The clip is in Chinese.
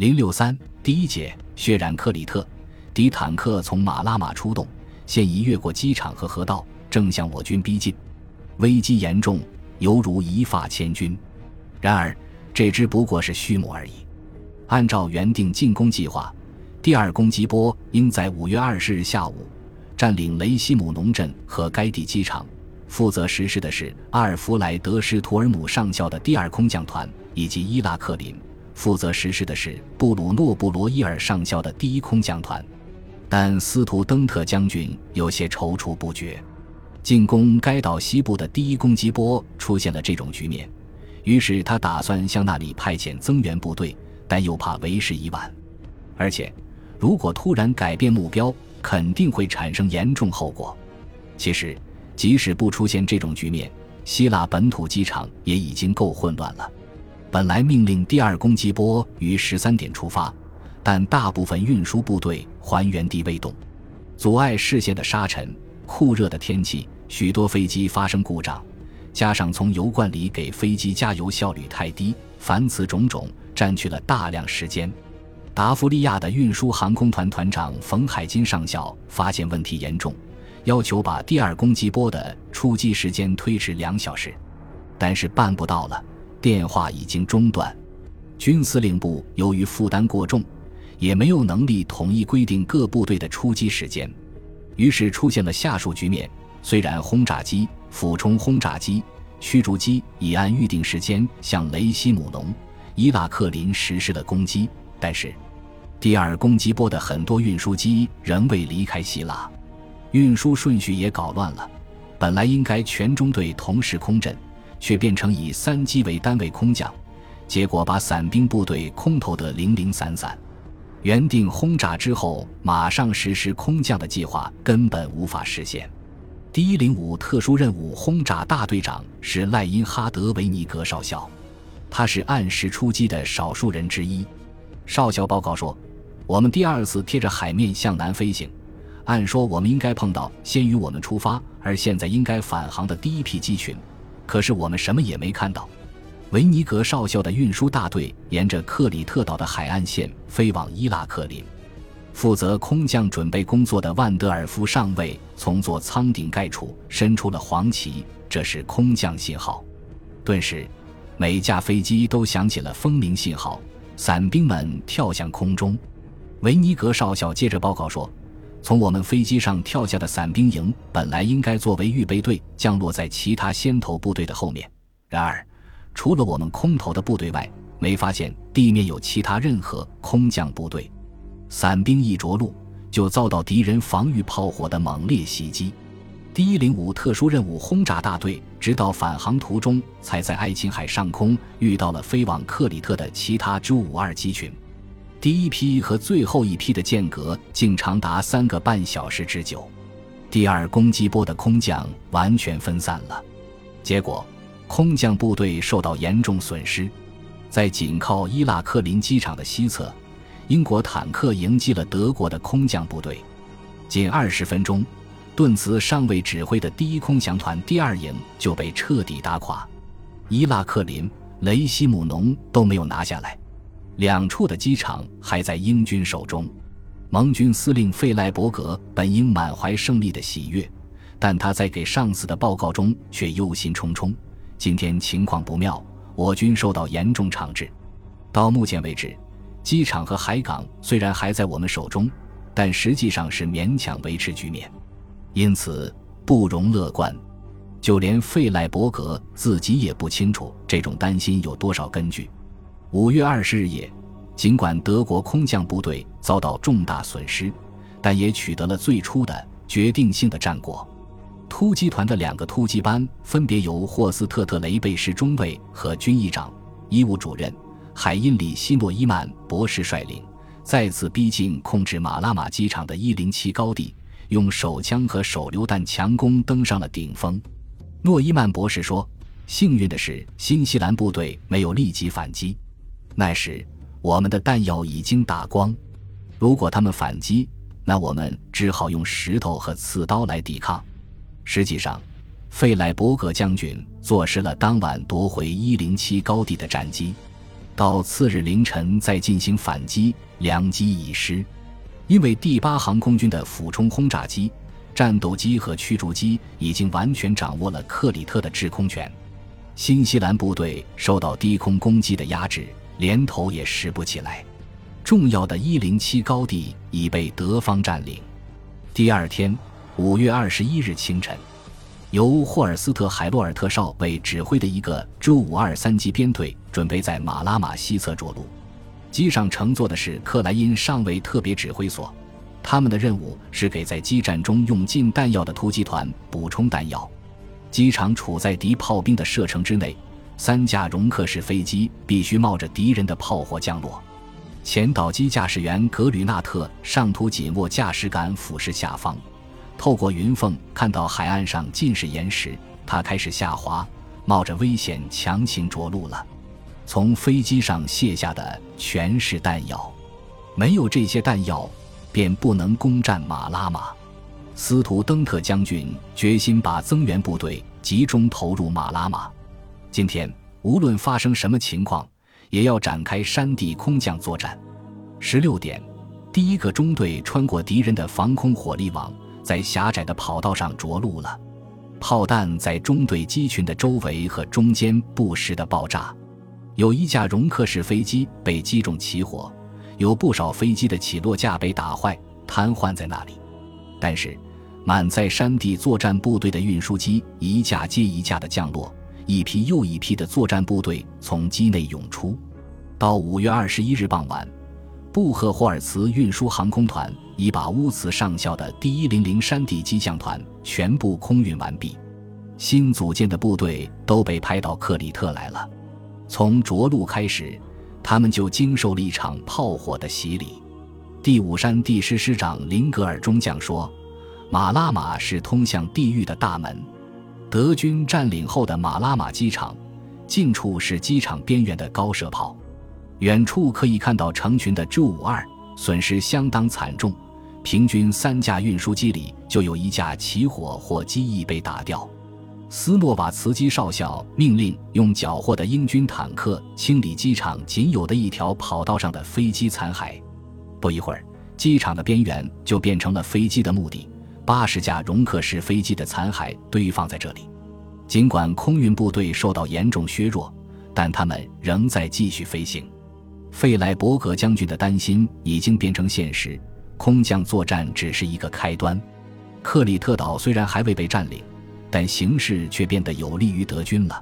零六三第一节，血染克里特，敌坦克从马拉马出动，现已越过机场和河道，正向我军逼近，危机严重，犹如一发千钧。然而，这只不过是序幕而已。按照原定进攻计划，第二攻击波应在五月二十日下午占领雷西姆农镇和该地机场。负责实施的是阿尔弗莱德·施图尔姆上校的第二空降团，以及伊拉克林。负责实施的是布鲁诺·布罗伊尔上校的第一空降团，但斯图登特将军有些踌躇不决。进攻该岛西部的第一攻击波出现了这种局面，于是他打算向那里派遣增援部队，但又怕为时已晚。而且，如果突然改变目标，肯定会产生严重后果。其实，即使不出现这种局面，希腊本土机场也已经够混乱了。本来命令第二攻击波于十三点出发，但大部分运输部队还原地未动，阻碍视线的沙尘、酷热的天气，许多飞机发生故障，加上从油罐里给飞机加油效率太低，凡此种种占据了大量时间。达芙利亚的运输航空团团长冯海金上校发现问题严重，要求把第二攻击波的出击时间推迟两小时，但是办不到了。电话已经中断，军司令部由于负担过重，也没有能力统一规定各部队的出击时间，于是出现了下述局面：虽然轰炸机、俯冲轰炸机、驱逐机已按预定时间向雷西姆农、伊拉克林实施了攻击，但是第二攻击波的很多运输机仍未离开希腊，运输顺序也搞乱了。本来应该全中队同时空阵。却变成以三机为单位空降，结果把伞兵部队空投得零零散散。原定轰炸之后马上实施空降的计划根本无法实现。第一零五特殊任务轰炸大队长是赖因哈德·维尼格少校，他是按时出击的少数人之一。少校报告说：“我们第二次贴着海面向南飞行，按说我们应该碰到先于我们出发，而现在应该返航的第一批机群。”可是我们什么也没看到。维尼格少校的运输大队沿着克里特岛的海岸线飞往伊拉克林。负责空降准备工作的万德尔夫上尉从座舱顶盖处伸出了黄旗，这是空降信号。顿时，每架飞机都响起了蜂鸣信号，伞兵们跳向空中。维尼格少校接着报告说。从我们飞机上跳下的伞兵营本来应该作为预备队降落在其他先头部队的后面，然而，除了我们空投的部队外，没发现地面有其他任何空降部队。伞兵一着陆，就遭到敌人防御炮火的猛烈袭击。第一零五特殊任务轰炸大队直到返航途中，才在爱琴海上空遇到了飞往克里特的其他 J 五二机群。第一批和最后一批的间隔竟长达三个半小时之久，第二攻击波的空降完全分散了，结果空降部队受到严重损失。在紧靠伊拉克林机场的西侧，英国坦克迎击了德国的空降部队，仅二十分钟，顿茨上尉指挥的第一空降团第二营就被彻底打垮，伊拉克林、雷西姆农都没有拿下来。两处的机场还在英军手中，盟军司令费赖伯格本应满怀胜利的喜悦，但他在给上司的报告中却忧心忡忡。今天情况不妙，我军受到严重惩治。到目前为止，机场和海港虽然还在我们手中，但实际上是勉强维持局面，因此不容乐观。就连费赖伯格自己也不清楚这种担心有多少根据。五月二十日夜，尽管德国空降部队遭到重大损失，但也取得了最初的决定性的战果。突击团的两个突击班分别由霍斯特特雷贝什中尉和军医长、医务主任海因里希诺伊曼博士率领，再次逼近控制马拉马机场的一零七高地，用手枪和手榴弹强攻，登上了顶峰。诺伊曼博士说：“幸运的是，新西兰部队没有立即反击。”那时，我们的弹药已经打光。如果他们反击，那我们只好用石头和刺刀来抵抗。实际上，费莱伯格将军坐实了当晚夺回一零七高地的战机。到次日凌晨再进行反击，良机已失。因为第八航空军的俯冲轰炸机、战斗机和驱逐机已经完全掌握了克里特的制空权，新西兰部队受到低空攻击的压制，连头也拾不起来。重要的一零七高地已被德方占领。第二天，五月二十一日清晨。由霍尔斯特·海洛尔特少尉指挥的一个 J-52 三机编队准备在马拉马西侧着陆，机上乘坐的是克莱因上尉特别指挥所，他们的任务是给在激战中用尽弹药的突击团补充弹药。机场处在敌炮兵的射程之内，三架容克式飞机必须冒着敌人的炮火降落。前导机驾驶员格吕纳特上图紧握驾驶杆俯视下方。透过云缝看到海岸上尽是岩石，他开始下滑，冒着危险强行着陆了。从飞机上卸下的全是弹药，没有这些弹药，便不能攻占马拉马。斯图登特将军决心把增援部队集中投入马拉马。今天无论发生什么情况，也要展开山地空降作战。十六点，第一个中队穿过敌人的防空火力网。在狭窄的跑道上着陆了，炮弹在中队机群的周围和中间不时的爆炸，有一架容克式飞机被击中起火，有不少飞机的起落架被打坏，瘫痪在那里。但是，满载山地作战部队的运输机一架接一架的降落，一批又一批的作战部队从机内涌出。到五月二十一日傍晚。布赫霍尔茨运输航空团已把乌茨上校的第一零零山地机降团全部空运完毕，新组建的部队都被派到克里特来了。从着陆开始，他们就经受了一场炮火的洗礼。第五山地师师长林格尔中将说：“马拉马是通向地狱的大门。德军占领后的马拉马机场，近处是机场边缘的高射炮。”远处可以看到成群的 J-52，损失相当惨重，平均三架运输机里就有一架起火或机翼被打掉。斯诺瓦茨基少校命令用缴获的英军坦克清理机场仅有的一条跑道上的飞机残骸。不一会儿，机场的边缘就变成了飞机的墓地，八十架容克式飞机的残骸堆放在这里。尽管空运部队受到严重削弱，但他们仍在继续飞行。费莱伯格将军的担心已经变成现实，空降作战只是一个开端。克里特岛虽然还未被占领，但形势却变得有利于德军了。